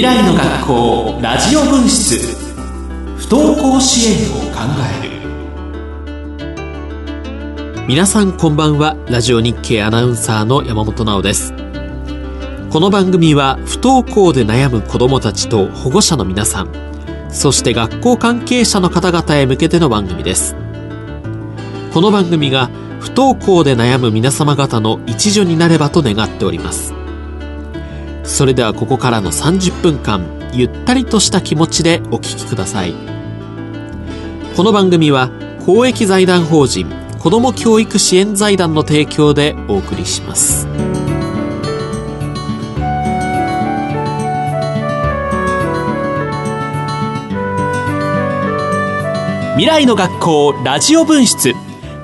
未来の学校ラジオ分室。不登校支援を考える。皆さんこんばんはラジオ日経アナウンサーの山本直です。この番組は不登校で悩む子どもたちと保護者の皆さんそして学校関係者の方々へ向けての番組です。この番組が不登校で悩む皆様方の一助になればと願っております。それではここからの30分間ゆったりとした気持ちでお聞きください。この番組は公益財団法人子ども教育支援財団の提供でお送りします。未来の学校ラジオ分室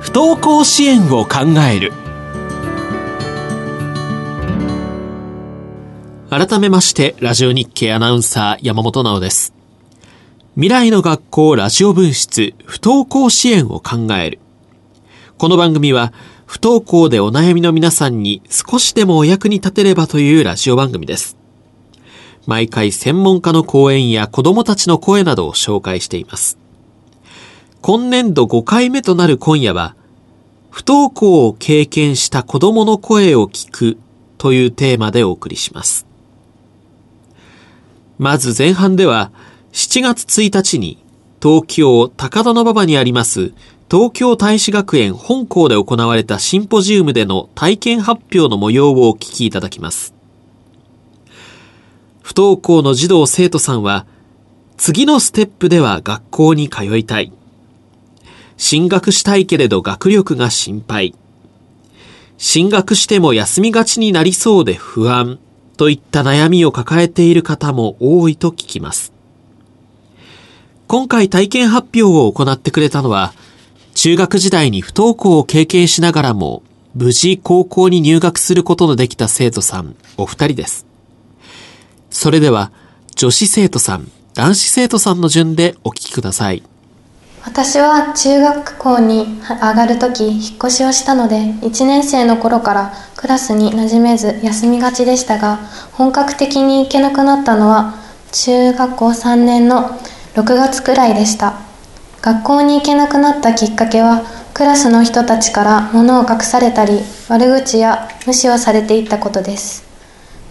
不登校支援を考える。改めましてラジオ日経アナウンサー山本直です。未来の学校ラジオ分室不登校支援を考える。この番組は不登校でお悩みの皆さんに少しでもお役に立てればというラジオ番組です。毎回専門家の講演や子供たちの声などを紹介しています。今年度5回目となる今夜は、不登校を経験した子供の声を聞くというテーマでお送りします。まず前半では、7月1日に東京高田馬場にあります東京大使学園本校で行われたシンポジウムでの体験発表の模様をお聞きいただきます。不登校の児童生徒さんは、次のステップでは学校に通いたい。進学したいけれど学力が心配。進学しても休みがちになりそうで不安といった悩みを抱えている方も多いと聞きます。今回体験発表を行ってくれたのは、中学時代に不登校を経験しながらも、無事高校に入学することのできた生徒さん、お二人です。それでは、女子生徒さん、男子生徒さんの順でお聞きください。私は中学校に上がる時引っ越しをしたので1年生の頃からクラスに馴染めず休みがちでしたが本格的に行けなくなったのは中学校3年の6月くらいでした。学校に行けなくなったきっかけはクラスの人たちから物を隠されたり悪口や無視をされていったことです。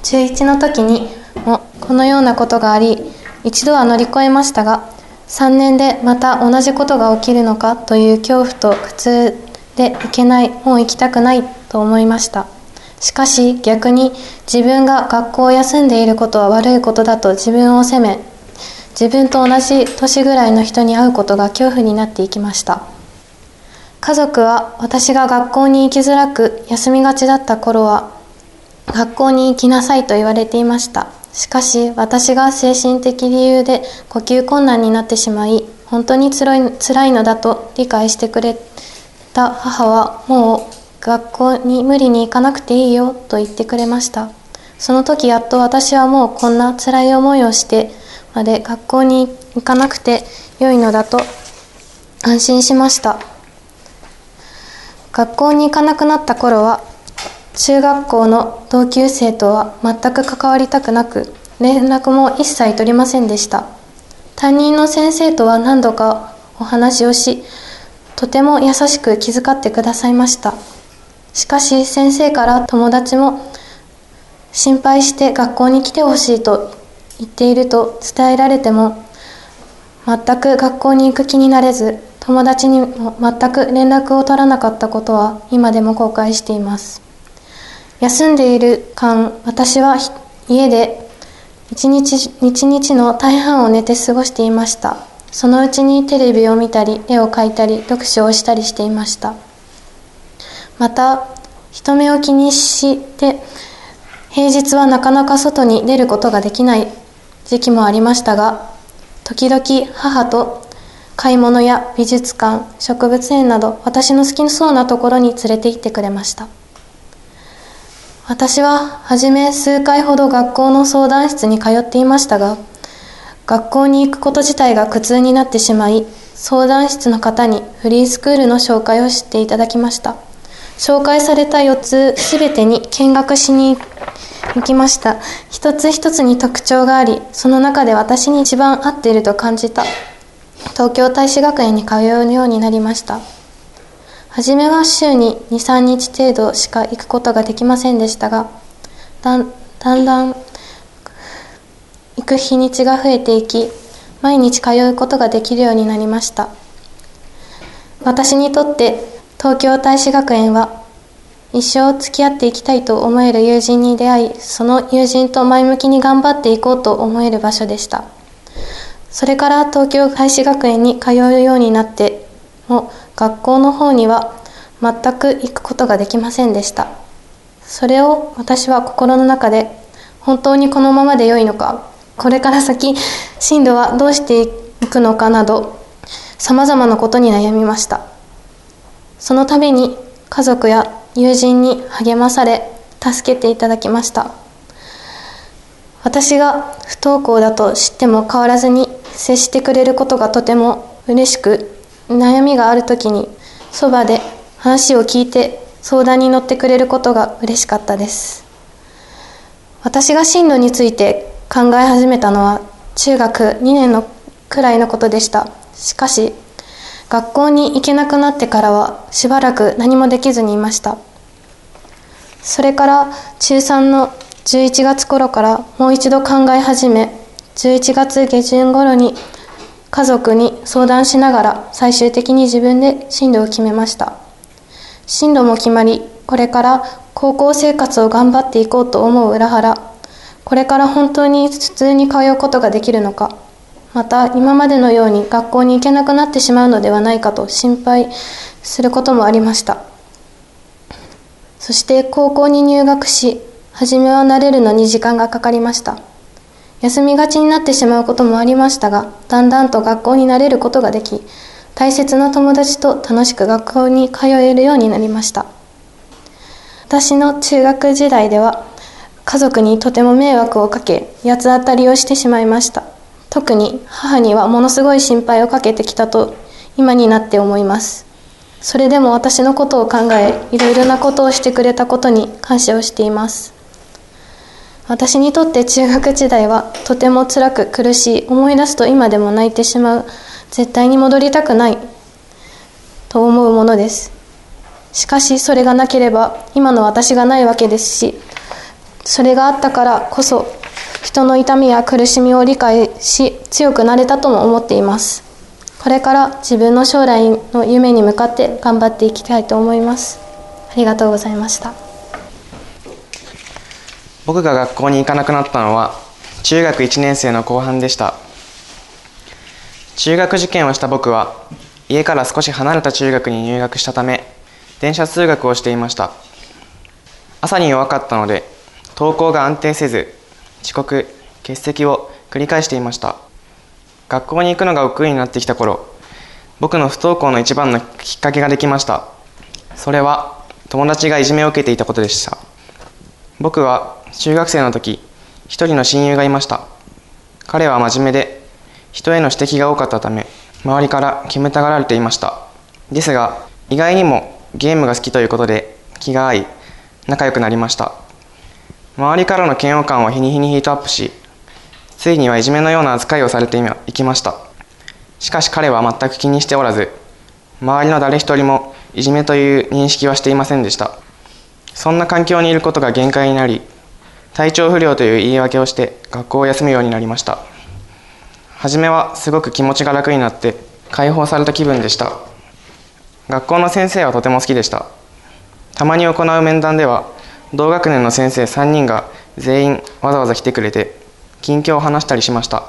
中1の時にもこのようなことがあり一度は乗り越えましたが3年でまた同じことが起きるのかという恐怖と苦痛でいけないもう行きたくないと思いました。しかし逆に自分が学校を休んでいることは悪いことだと自分を責め自分と同じ年ぐらいの人に会うことが恐怖になっていきました。家族は私が学校に行きづらく休みがちだった頃は学校に行きなさいと言われていました。しかし私が精神的理由で呼吸困難になってしまい本当につらい辛いのだと理解してくれた母はもう学校に無理に行かなくていいよと言ってくれました。その時やっと私はもうこんな辛い思いをしてまで学校に行かなくて良いのだと安心しました。学校に行かなくなった頃は中学校の同級生とは全く関わりたくなく連絡も一切取りませんでした。担任の先生とは何度かお話をしとても優しく気遣ってくださいました。しかし先生から友達も心配して学校に来てほしいと言っていると伝えられても全く学校に行く気になれず友達にも全く連絡を取らなかったことは今でも後悔しています。休んでいる間、私は家で一日一日の大半を寝て過ごしていました。そのうちにテレビを見たり、絵を描いたり、読書をしたりしていました。また、人目を気にして、平日はなかなか外に出ることができない時期もありましたが、時々母と買い物や美術館、植物園など私の好きそうなところに連れて行ってくれました。私は初め数回ほど学校の相談室に通っていましたが学校に行くこと自体が苦痛になってしまい相談室の方にフリースクールの紹介をしていただきました。紹介された4つすべてに見学しに行きました。一つ一つに特徴がありその中で私に一番合っていると感じた。東京大使学園に通うようになりました。初めは週に23日程度しか行くことができませんでしたがだんだんだん行く日にちが増えていき毎日通うことができるようになりました。私にとって東京大使学園は一生付き合っていきたいと思える友人に出会いその友人と前向きに頑張っていこうと思える場所でした。それから東京大使学園に通うようになっても学校の方には全く行くことができませんでした。それを私は心の中で本当にこのままで良いのかこれから先進路はどうしていくのかなどさまざまなことに悩みました。その度に家族や友人に励まされ助けていただきました。私が不登校だと知っても変わらずに接してくれることがとても嬉しく悩みがある時にそばで話を聞いて相談に乗ってくれることが嬉しかったです。私が進路について考え始めたのは中学2年のくらいのことでした。しかし学校に行けなくなってからはしばらく何もできずにいました。それから中3の11月頃からもう一度考え始め11月下旬頃に家族に相談しながら最終的に自分で進路を決めました。進路も決まりこれから高校生活を頑張っていこうと思う裏腹これから本当に普通に通うことができるのかまた今までのように学校に行けなくなってしまうのではないかと心配することもありました。そして高校に入学し初めは慣れるのに時間がかかりました。休みがちになってしまうこともありましたがだんだんと学校に慣れることができ大切な友達と楽しく学校に通えるようになりました。私の中学時代では家族にとても迷惑をかけ八つ当たりをしてしまいました。特に母にはものすごい心配をかけてきたと今になって思います。それでも私のことを考えいろいろなことをしてくれたことに感謝をしています。私にとって中学時代はとても辛く苦しい思い出すと今でも泣いてしまう。絶対に戻りたくない。と思うものです。しかしそれがなければ今の私がないわけですしそれがあったからこそ人の痛みや苦しみを理解し強くなれたとも思っています。これから自分の将来の夢に向かって頑張っていきたいと思います。ありがとうございました。僕が学校に行かなくなったのは中学1年生の後半でした。中学受験をした僕は家から少し離れた中学に入学したため電車通学をしていました。朝に弱かったので登校が安定せず遅刻欠席を繰り返していました。学校に行くのが億劫になってきた頃僕の不登校の一番のきっかけができました。それは友達がいじめを受けていたことでした。僕は中学生の時一人の親友がいました。彼は真面目で人への指摘が多かったため周りから煙たがられていました。ですが意外にもゲームが好きということで気が合い仲良くなりました。周りからの嫌悪感は日に日にヒートアップしついにはいじめのような扱いをされていきました。しかし彼は全く気にしておらず周りの誰一人もいじめという認識はしていませんでした。そんな環境にいることが限界になり体調不良という言い訳をして学校を休むようになりました。初めはすごく気持ちが楽になって解放された気分でした。学校の先生はとても好きでした。たまに行う面談では同学年の先生3人が全員わざわざ来てくれて近況を話したりしました。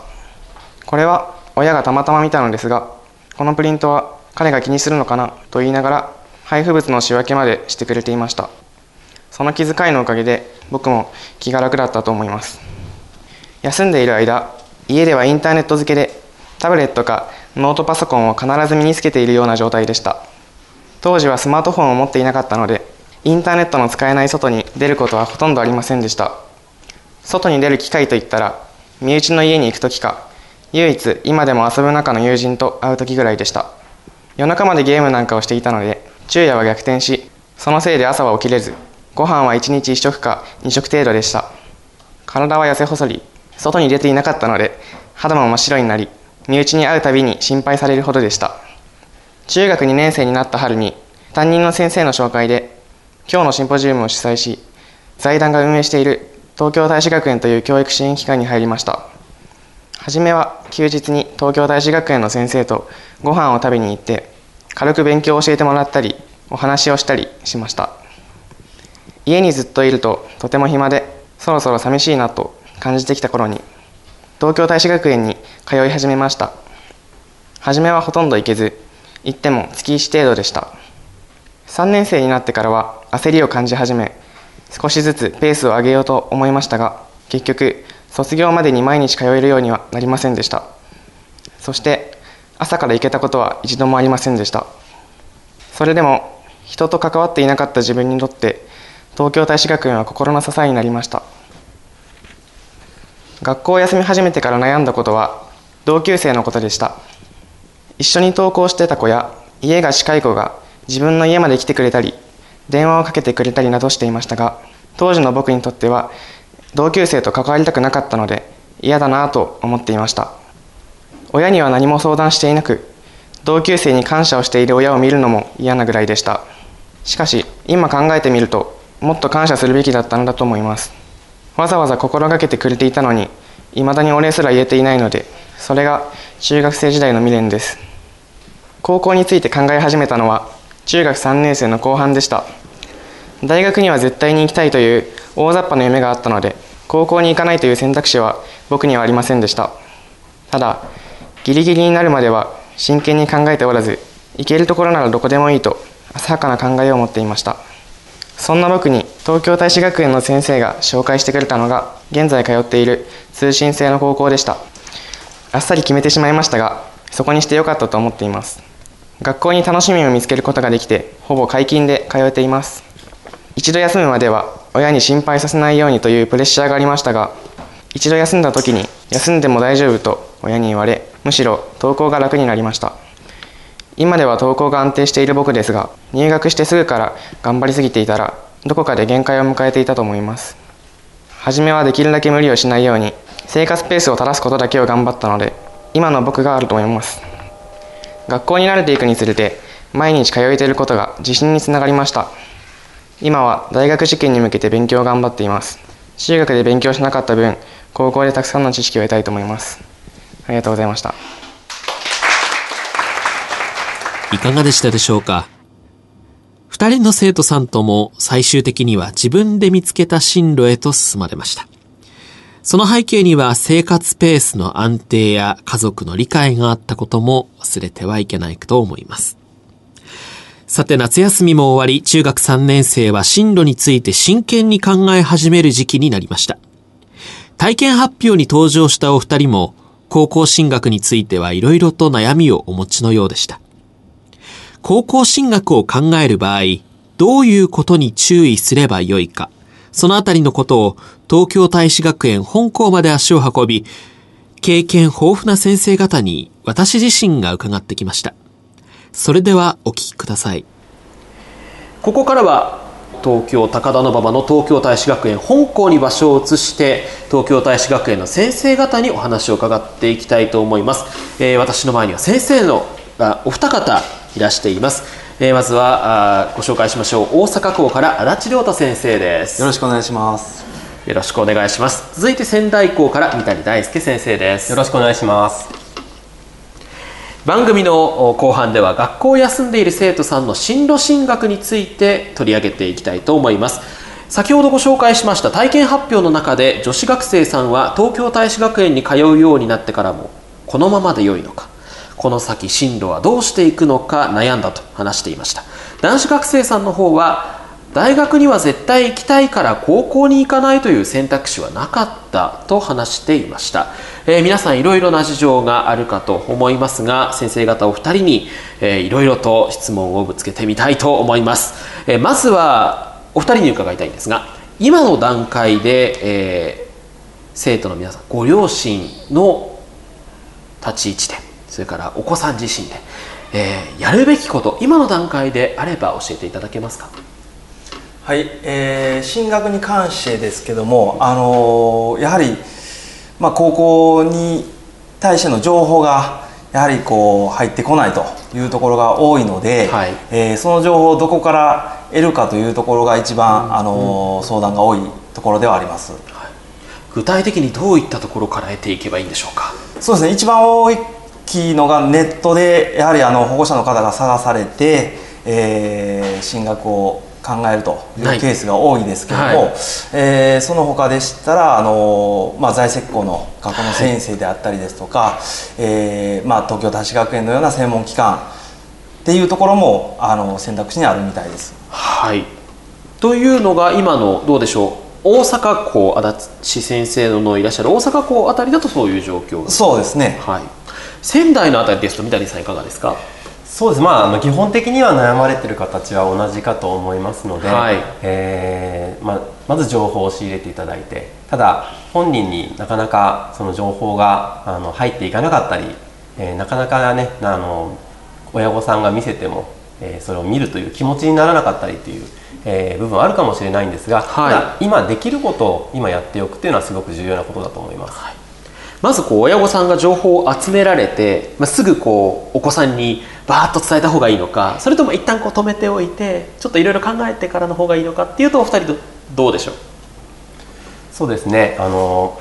これは親がたまたま見たのですがこのプリントは彼が気にするのかなと言いながら配布物の仕分けまでしてくれていました。その気遣いのおかげで僕も気が楽だったと思います。休んでいる間家ではインターネット付けでタブレットかノートパソコンを必ず身につけているような状態でした。当時はスマートフォンを持っていなかったのでインターネットの使えない外に出ることはほとんどありませんでした。外に出る機会といったら身内の家に行く時か唯一今でも遊ぶ中の友人と会う時ぐらいでした。夜中までゲームなんかをしていたので昼夜は逆転しそのせいで朝は起きれずご飯は1日1食か2食程度でした。体は痩せ細り外に出ていなかったので肌も真っ白になり身内に会うたびに心配されるほどでした。中学2年生になった春に担任の先生の紹介で今日のシンポジウムを主催し財団が運営している東京大使学園という教育支援機関に入りました。初めは休日に東京大使学園の先生とご飯を食べに行って軽く勉強を教えてもらったりお話をしたりしました。家にずっといるととても暇でそろそろ寂しいなと感じてきた頃に東京大使学園に通い始めました。初めはほとんど行けず行っても月1程度でした。3年生になってからは焦りを感じ始め少しずつペースを上げようと思いましたが結局卒業までに毎日通えるようにはなりませんでした。そして朝から行けたことは一度もありませんでした。それでも人と関わっていなかった自分にとって東京大使学園は心の支えになりました。学校を休み始めてから悩んだことは同級生のことでした。一緒に登校してた子や家が近い子が自分の家まで来てくれたり電話をかけてくれたりなどしていましたが当時の僕にとっては同級生と関わりたくなかったので嫌だなと思っていました。親には何も相談していなく同級生に感謝をしている親を見るのも嫌なぐらいでした。しかし今考えてみるともっと感謝するべきだったのだと思います。わざわざ心がけてくれていたのにいまだにお礼すら言えていないのでそれが中学生時代の未練です。高校について考え始めたのは中学3年生の後半でした。大学には絶対に行きたいという大雑把な夢があったので高校に行かないという選択肢は僕にはありませんでした。ただギリギリになるまでは真剣に考えておらず行けるところならどこでもいいと浅はかな考えを持っていました。そんな僕に東京大使学園の先生が紹介してくれたのが現在通っている通信制の高校でした。あっさり決めてしまいましたがそこにしてよかったと思っています。学校に楽しみを見つけることができてほぼ解禁で通えています。一度休むまでは親に心配させないようにというプレッシャーがありましたが一度休んだ時に休んでも大丈夫と親に言われむしろ登校が楽になりました。今では登校が安定している僕ですが入学してすぐから頑張りすぎていたらどこかで限界を迎えていたと思います。初めはできるだけ無理をしないように生活ペースを正すことだけを頑張ったので今の僕があると思います。学校に慣れていくにつれて毎日通えていることが自信につながりました。今は大学受験に向けて勉強を頑張っています。中学で勉強しなかった分高校でたくさんの知識を得たいと思います。ありがとうございました。いかがでしたでしょうか？二人の生徒さんとも最終的には自分で見つけた進路へと進まれました。その背景には生活ペースの安定や家族の理解があったことも忘れてはいけないと思います。さて夏休みも終わり中学3年生は進路について真剣に考え始める時期になりました。体験発表に登場したお二人も高校進学についてはいろいろと悩みをお持ちのようでした。高校進学を考える場合、どういうことに注意すればよいか、そのあたりのことを東京大使学園本校まで足を運び、経験豊富な先生方に私自身が伺ってきました。それではお聞きください。ここからは東京高田馬場の東京大使学園本校に場所を移して東京大使学園の先生方にお話を伺っていきたいと思います、えー、私の前には先生のお二方いらしています、えー、まずはあご紹介しましょう。大阪校から足立亮太先生です。よろしくお願いします。よろしくお願いします。続いて仙台校から三谷大輔先生です。よろしくお願いします。番組の後半では学校を休んでいる生徒さんの進路進学について取り上げていきたいと思います。先ほどご紹介しました体験発表の中で女子学生さんは東京大使学園に通うようになってからもこのままで良いのかこの先進路はどうしていくのか悩んだと話していました。男子学生さんの方は大学には絶対行きたいから高校に行かないという選択肢はなかったと話していました、えー、皆さんいろいろな事情があるかと思いますが先生方お二人に、えー、いろいろと質問をぶつけてみたいと思います、えー、まずはお二人に伺いたいんですが今の段階で、えー、生徒の皆さんご両親の立ち位置でそれからお子さん自身で、えー、やるべきこと今の段階であれば教えていただけますか？はい、えー、進学に関してですけども、あのーやはり、まあ、高校に対しての情報がやはりこう入ってこないというところが多いので、はい。えーその情報をどこから得るかというところが一番、あのー相談が多いところではあります。具体的にどういったところから得ていけばいいんでしょうか？そうですね。一番大きいのがネットでやはりあの保護者の方が探されて、えー進学を考えるというはい。ケースが多いですけども、はい。えーその他でしたらあの、まあ、在籍校の学校の先生であったりですとか、えーまあ、東京大使学園のような専門機関っていうところもあの選択肢にあるみたいです。はい。というのが今のどうでしょう？大阪校足立先生のいらっしゃる大阪校あたりだとそういう状況そうですね。はい仙台のあたりですと三谷さんいかがですか？そうです。まああの基本的には悩まれてる形は同じかと思いますので、はい。えーままず情報を仕入れていただいてただ本人になかなかその情報があの入っていかなかったり、えーなかなかねあの親御さんが見せても、えーそれを見るという気持ちにならなかったりという、えー部分はあるかもしれないんですが、はい。ただ今できることを今やっておくというのはすごく重要なことだと思います。まずこう親御さんが情報を集められて、まあ、すぐこうお子さんにバーッと伝えた方がいいのかそれとも一旦こう止めておいてちょっといろいろ考えてからの方がいいのかっていうとお二人どどうでしょう？そうですね。あの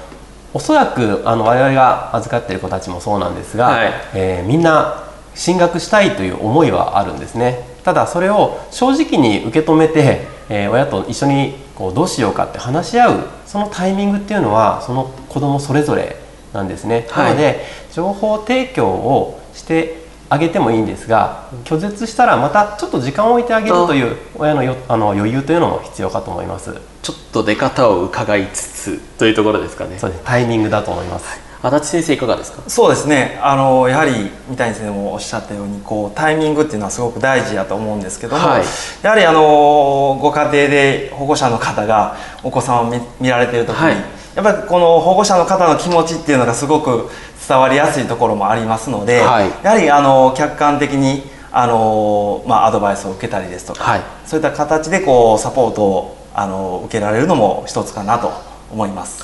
おそらくあの我々が預かっている子たちもそうなんですが、はい。えーみんな進学したいという思いはあるんですね。ただそれを正直に受け止めて、えー親と一緒にこうどうしようかって話し合うそのタイミングっていうのはその子供それぞれなんですね、はい。なので情報提供をしてあげてもいいんですが拒絶したらまたちょっと時間を置いてあげるという親のよあの余裕というのも必要かと思います。ちょっと出方を伺いつつというところですかね。そうです。タイミングだと思います。足立先生いかがですか？そうですね。あのやはり三谷先生もおっしゃったようにこうタイミングっていうのはすごく大事だと思うんですけども、はい。やはりあのご家庭で保護者の方がお子さんを見見られている時に、はいやっぱりこの保護者の方の気持ちっていうのがすごく伝わりやすいところもありますので、はい。やはりあの客観的にあの、まあ、アドバイスを受けたりですとか、はい。そういった形でこうサポートをあの受けられるのも一つかなと思います。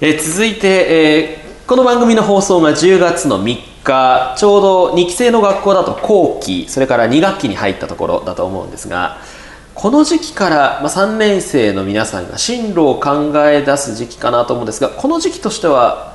えー続いて、えーこの番組の放送が10月の3日ちょうど2期生の学校だと後期それから2学期に入ったところだと思うんですがこの時期から、まあ、3年生の皆さんが進路を考え出す時期かなと思うんですがこの時期としては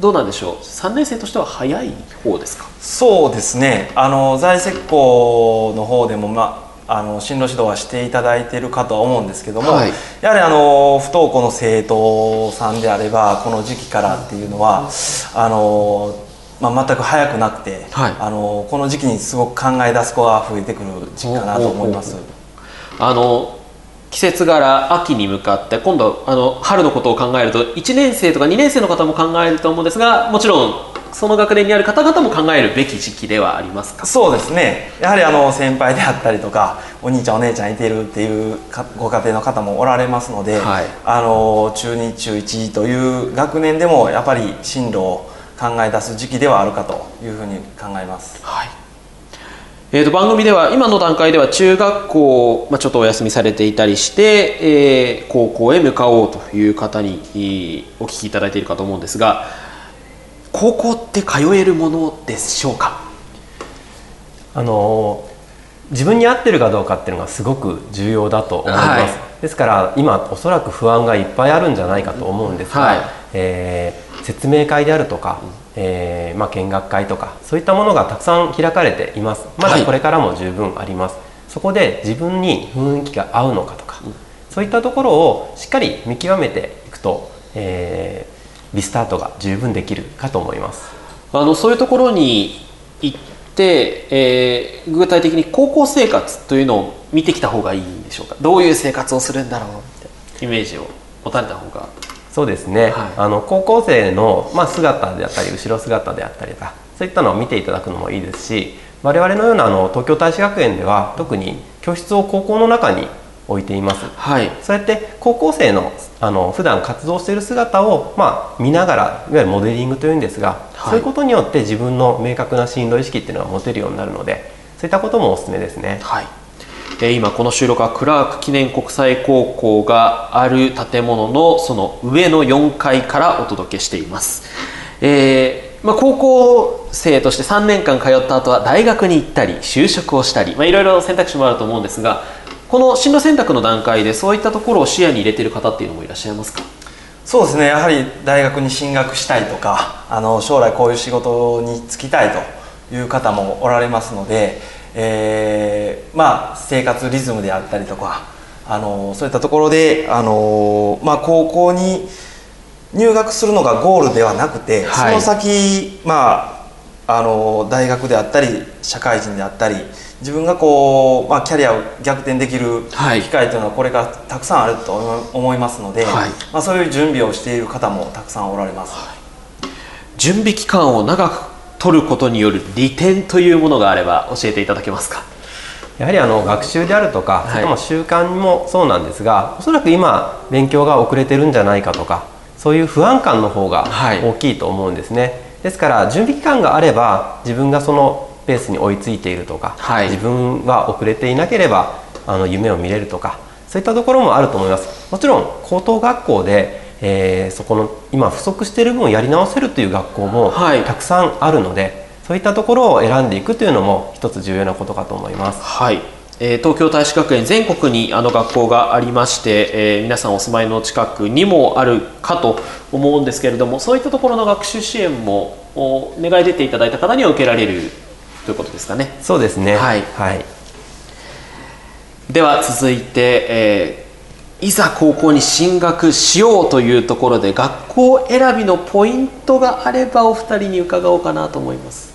どうなんでしょう？3年生としては早い方ですか？そうですね。あの在籍校の方でも、まあ、あの進路指導はしていただいているかとは思うんですけども、はい。やはりあの不登校の生徒さんであればこの時期からっていうのはあの、まあ、全く早くなくて、はい。あのこの時期にすごく考え出す子が増えてくる時期かなと思います。あの季節柄秋に向かって今度あの春のことを考えると1年生とか2年生の方も考えると思うんですがもちろんその学年にある方々も考えるべき時期ではありますか？そうですね。やはりあの先輩であったりとかお兄ちゃんお姉ちゃんいてるっていうかご家庭の方もおられますので、はい。あの中2中1という学年でもやっぱり進路を考え出す時期ではあるかというふうに考えます。はいえー、と番組では今の段階では中学校、まあ、ちょっとお休みされていたりして、えー高校へ向かおうという方にえーお聞きいただいているかと思うんですが高校って通えるものでしょうか？あの自分に合ってるかどうかっていうのがすごく重要だと思います、はい。ですから今おそらく不安がいっぱいあるんじゃないかと思うんですが、はい。えー説明会であるとか、えーまあ、見学会とかそういったものがたくさん開かれています。まはい。だこれからも十分あります、そこで自分に雰囲気が合うのかとか、そういったところをしっかり見極めていくと、えーリスタートが十分できるかと思います。あのそういうところに行って、えー具体的に高校生活というのを見てきた方がいいんでしょうか？どういう生活をするんだろうってイメージを持たれた方がそうですね、はい。あの高校生の、まあ、姿であったり後ろ姿であったりとかそういったのを見ていただくのもいいですし我々のようなあの東京大使学園では特に教室を高校の中に置いています。はい。そうやって高校生のあの普段活動している姿を、まあ、見ながらいわゆるモデリングというんですが、はい。そういうことによって自分の明確な進路意識っていうのが持てるようになるのでそういったこともおすすめですね。はい。えー今この収録はクラーク記念国際高校がある建物のその上の4階からお届けしています、えーまあ、高校生として3年間通った後は大学に行ったり就職をしたり、ま、いろいろ選択肢もあると思うんですがこの進路選択の段階でそういったところを視野に入れている方っていうのもいらっしゃいますか？そうですね。やはり大学に進学したいとかあの将来こういう仕事に就きたいという方もおられますので、えーまあ、生活リズムであったりとかあのそういったところであの、まあ、高校に入学するのがゴールではなくて、はい。その先、まあ、あの大学であったり社会人であったり自分がこう、まあ、キャリアを逆転できるはい。機会というのはこれからたくさんあると思いますので、はい。まあ、そういう準備をしている方もたくさんおられます。準備期間を長く取ることによる利点というものがあれば教えていただけますか？やはりあの学習であるとか、はい。それとも習慣もそうなんですがおそらく今勉強が遅れてるんじゃないかとかそういう不安感の方がはい。大きいと思うんですね、ですから準備期間があれば自分がそのペースに追いついているとか、はい。自分は遅れていなければあの夢を見れるとかそういったところもあると思います。もちろん高等学校で、えーそこの今不足している分をやり直せるという学校もはい。たくさんあるので、そういったところを選んでいくというのも一つ重要なことかと思います。はい、えー東京大使学園全国にあの学校がありまして、えー皆さんお住まいの近くにもあるかと思うんですけれどもそういったところの学習支援もお願い出ていただいた方には受けられるということですかね。そうですね。はい。はい、では続いて、えーいざ高校に進学しようというところで学校選びのポイントがあればお二人に伺おうかなと思います。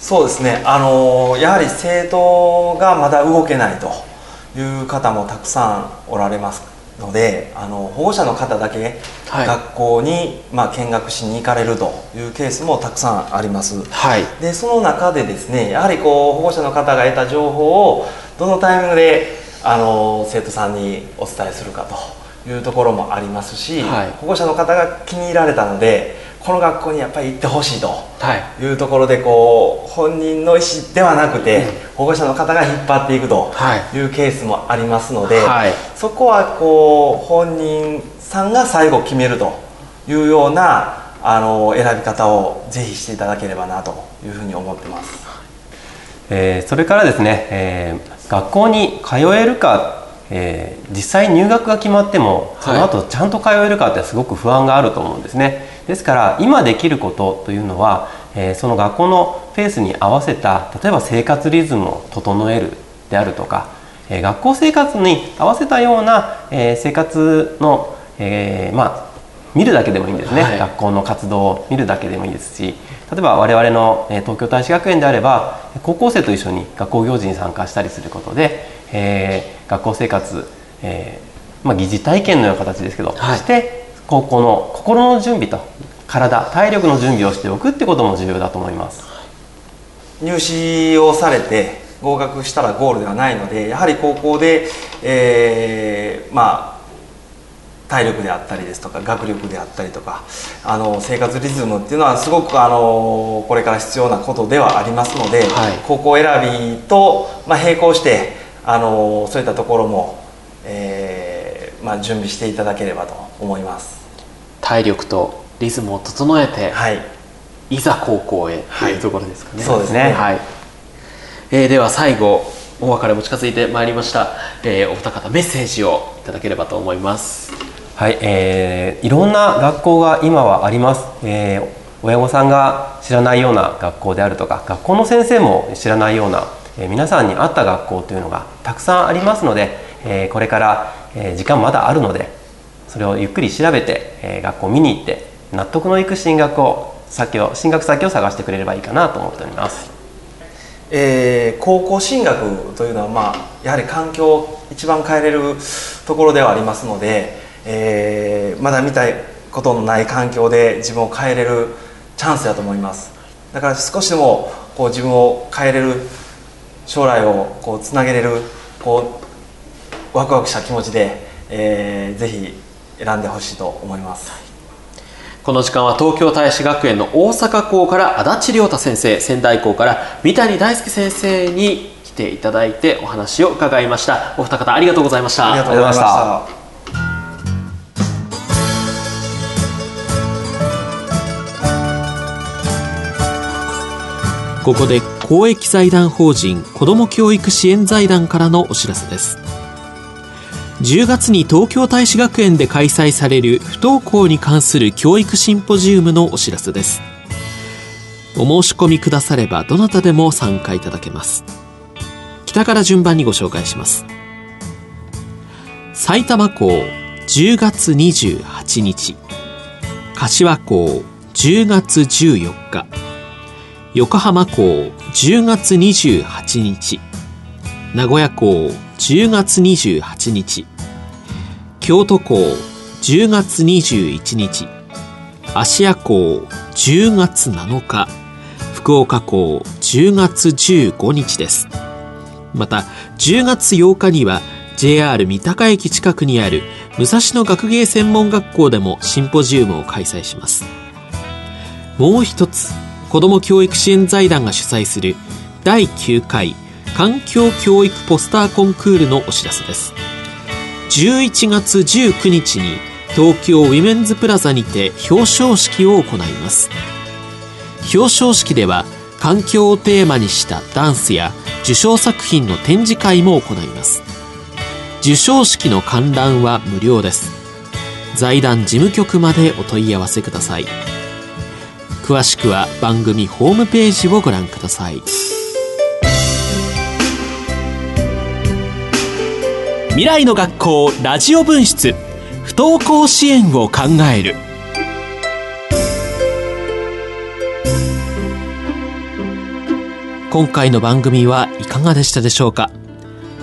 そうですね、あのやはり生徒がまだ動けないという方もたくさんおられますのであの保護者の方だけはい。学校に、まあ、見学しに行かれるというケースもたくさんあります。はい。でその中でですねやはりこう保護者の方が得た情報をどのタイミングであの生徒さんにお伝えするかというところもありますし、はい保護者の方が気に入られたのでこの学校にやっぱり行ってほしいと。はいいうところでこう本人の意思ではなくて、保護者の方が引っ張っていくとはいいうケースもありますので、はいそこはこう本人さんが最後決めるというようなあの選び方をぜひしていただければなというふうに思ってます。えーそれからですね、えー学校に通えるか、えー実際入学が決まってもその後ちゃんと通えるかってすごく不安があると思うんですね。ですから今できることというのは、えーその学校のペースに合わせた例えば生活リズムを整えるであるとか、えー学校生活に合わせたような、えー生活の、えーまあ見るだけでもいいんですね、はい。学校の活動を見るだけでもいいですし例えば我々の、えー東京大使学園であれば高校生と一緒に学校行事に参加したりすることで、えー学校生活、えーまあ、疑似体験のような形ですけど、はいして高校の心の準備と体体力の準備をしておくってことも重要だと思います。入試をされて合格したらゴールではないのでやはり高校で、えーまあ体力であったりですとか学力であったりとかあの生活リズムっていうのはすごくあのこれから必要なことではありますので、はい高校選びと、まあ、並行してあのそういったところも、えーまあ、準備していただければと思います。体力とリズムを整えて、はい、いざ高校へとはいいうところですかね。そうですねはい。えーでは最後お別れも近づいてまいりました。えーお二方メッセージをいただければと思います。はい、えーいろんな学校が今はあります、えー親御さんが知らないような学校であるとか学校の先生も知らないような、えー皆さんに合った学校というのがたくさんありますので、えーこれから、えー時間まだあるのでそれをゆっくり調べて、えー学校見に行って納得のいく進学を先を進学先を探してくれればいいかなと思っております。えー高校進学というのは、まあ、やはり環境を一番変えれるところではありますので、えーまだ見たことのない環境で自分を変えれるチャンスだと思います。だから少しでもこう自分を変えれる将来をこうつなげれるこうワクワクした気持ちで、えーぜひ選んでほしいと思います。この時間は東京大使学園の大阪校から足立亮太先生仙台校から三谷大輔先生に来ていただいてお話を伺いました。お二方ありがとうございました。ありがとうございましたここで公益財団法人子ども教育支援財団からのお知らせです。10月に東京大使学園で開催される不登校に関する教育シンポジウムのお知らせです。お申し込みくださればどなたでも参加いただけます。北から順番にご紹介します。埼玉校10月28日。柏校10月14日。横浜港10月28日。名古屋港10月28日。京都港10月21日。芦屋港10月7日。福岡港10月15日です。また10月8日には JR 三鷹駅近くにある武蔵野学芸専門学校でもシンポジウムを開催します。もう一つ子ども教育支援財団が主催する第9回環境教育ポスターコンクールのお知らせです。11月19日に東京ウィメンズプラザにて表彰式を行います。表彰式では環境をテーマにしたダンスや受賞作品の展示会も行います。受賞式の観覧は無料です。財団事務局までお問い合わせください。詳しくは番組ホームページをご覧ください。未来の学校ラジオ分室不登校支援を考える。今回の番組はいかがでしたでしょうか？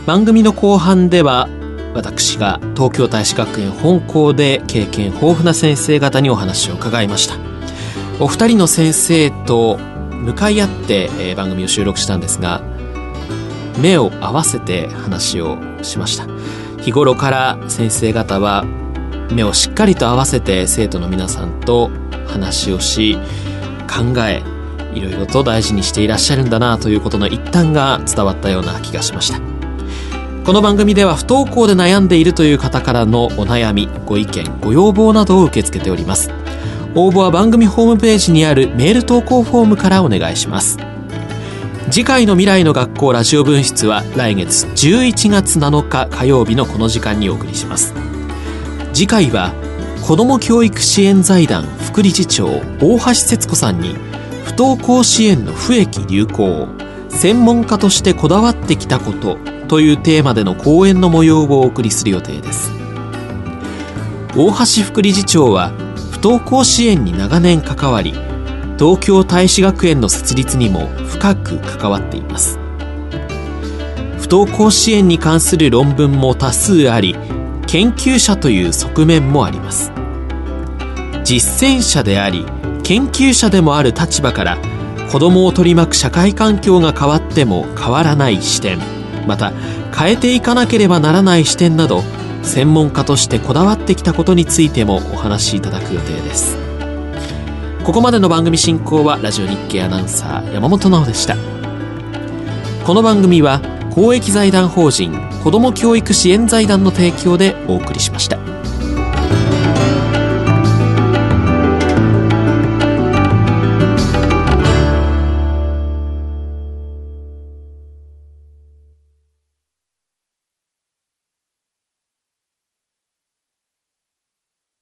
番組の後半では私が東京大使学園本校で経験豊富な先生方にお話を伺いました。お二人の先生と向かい合って、えー番組を収録したんですが目を合わせて話をしました。日頃から先生方は目をしっかりと合わせて生徒の皆さんと話をし考えいろいろと大事にしていらっしゃるんだなということの一端が伝わったような気がしました。この番組では不登校で悩んでいるという方からのお悩みご意見ご要望などを受け付けております。応募は番組ホームページにあるメール投稿フォームからお願いします。次回の未来の学校ラジオ分室は来月11月7日火曜日のこの時間にお送りします。次回は子ども教育支援財団副理事長大橋節子さんに不登校支援の不益流行専門家としてこだわってきたことというテーマでの講演の模様をお送りする予定です。大橋副理事長は不登校支援に長年関わり東京大使学園の設立にも深く関わっています。不登校支援に関する論文も多数あり研究者という側面もあります。実践者であり研究者でもある立場から子どもを取り巻く社会環境が変わっても変わらない視点また変えていかなければならない視点など専門家としてこだわってきたことについてもお話しいただく予定ですここまでの番組進行はラジオ日経アナウンサー山本直でしたこの番組は公益財団法人子ども教育支援財団の提供でお送りしました。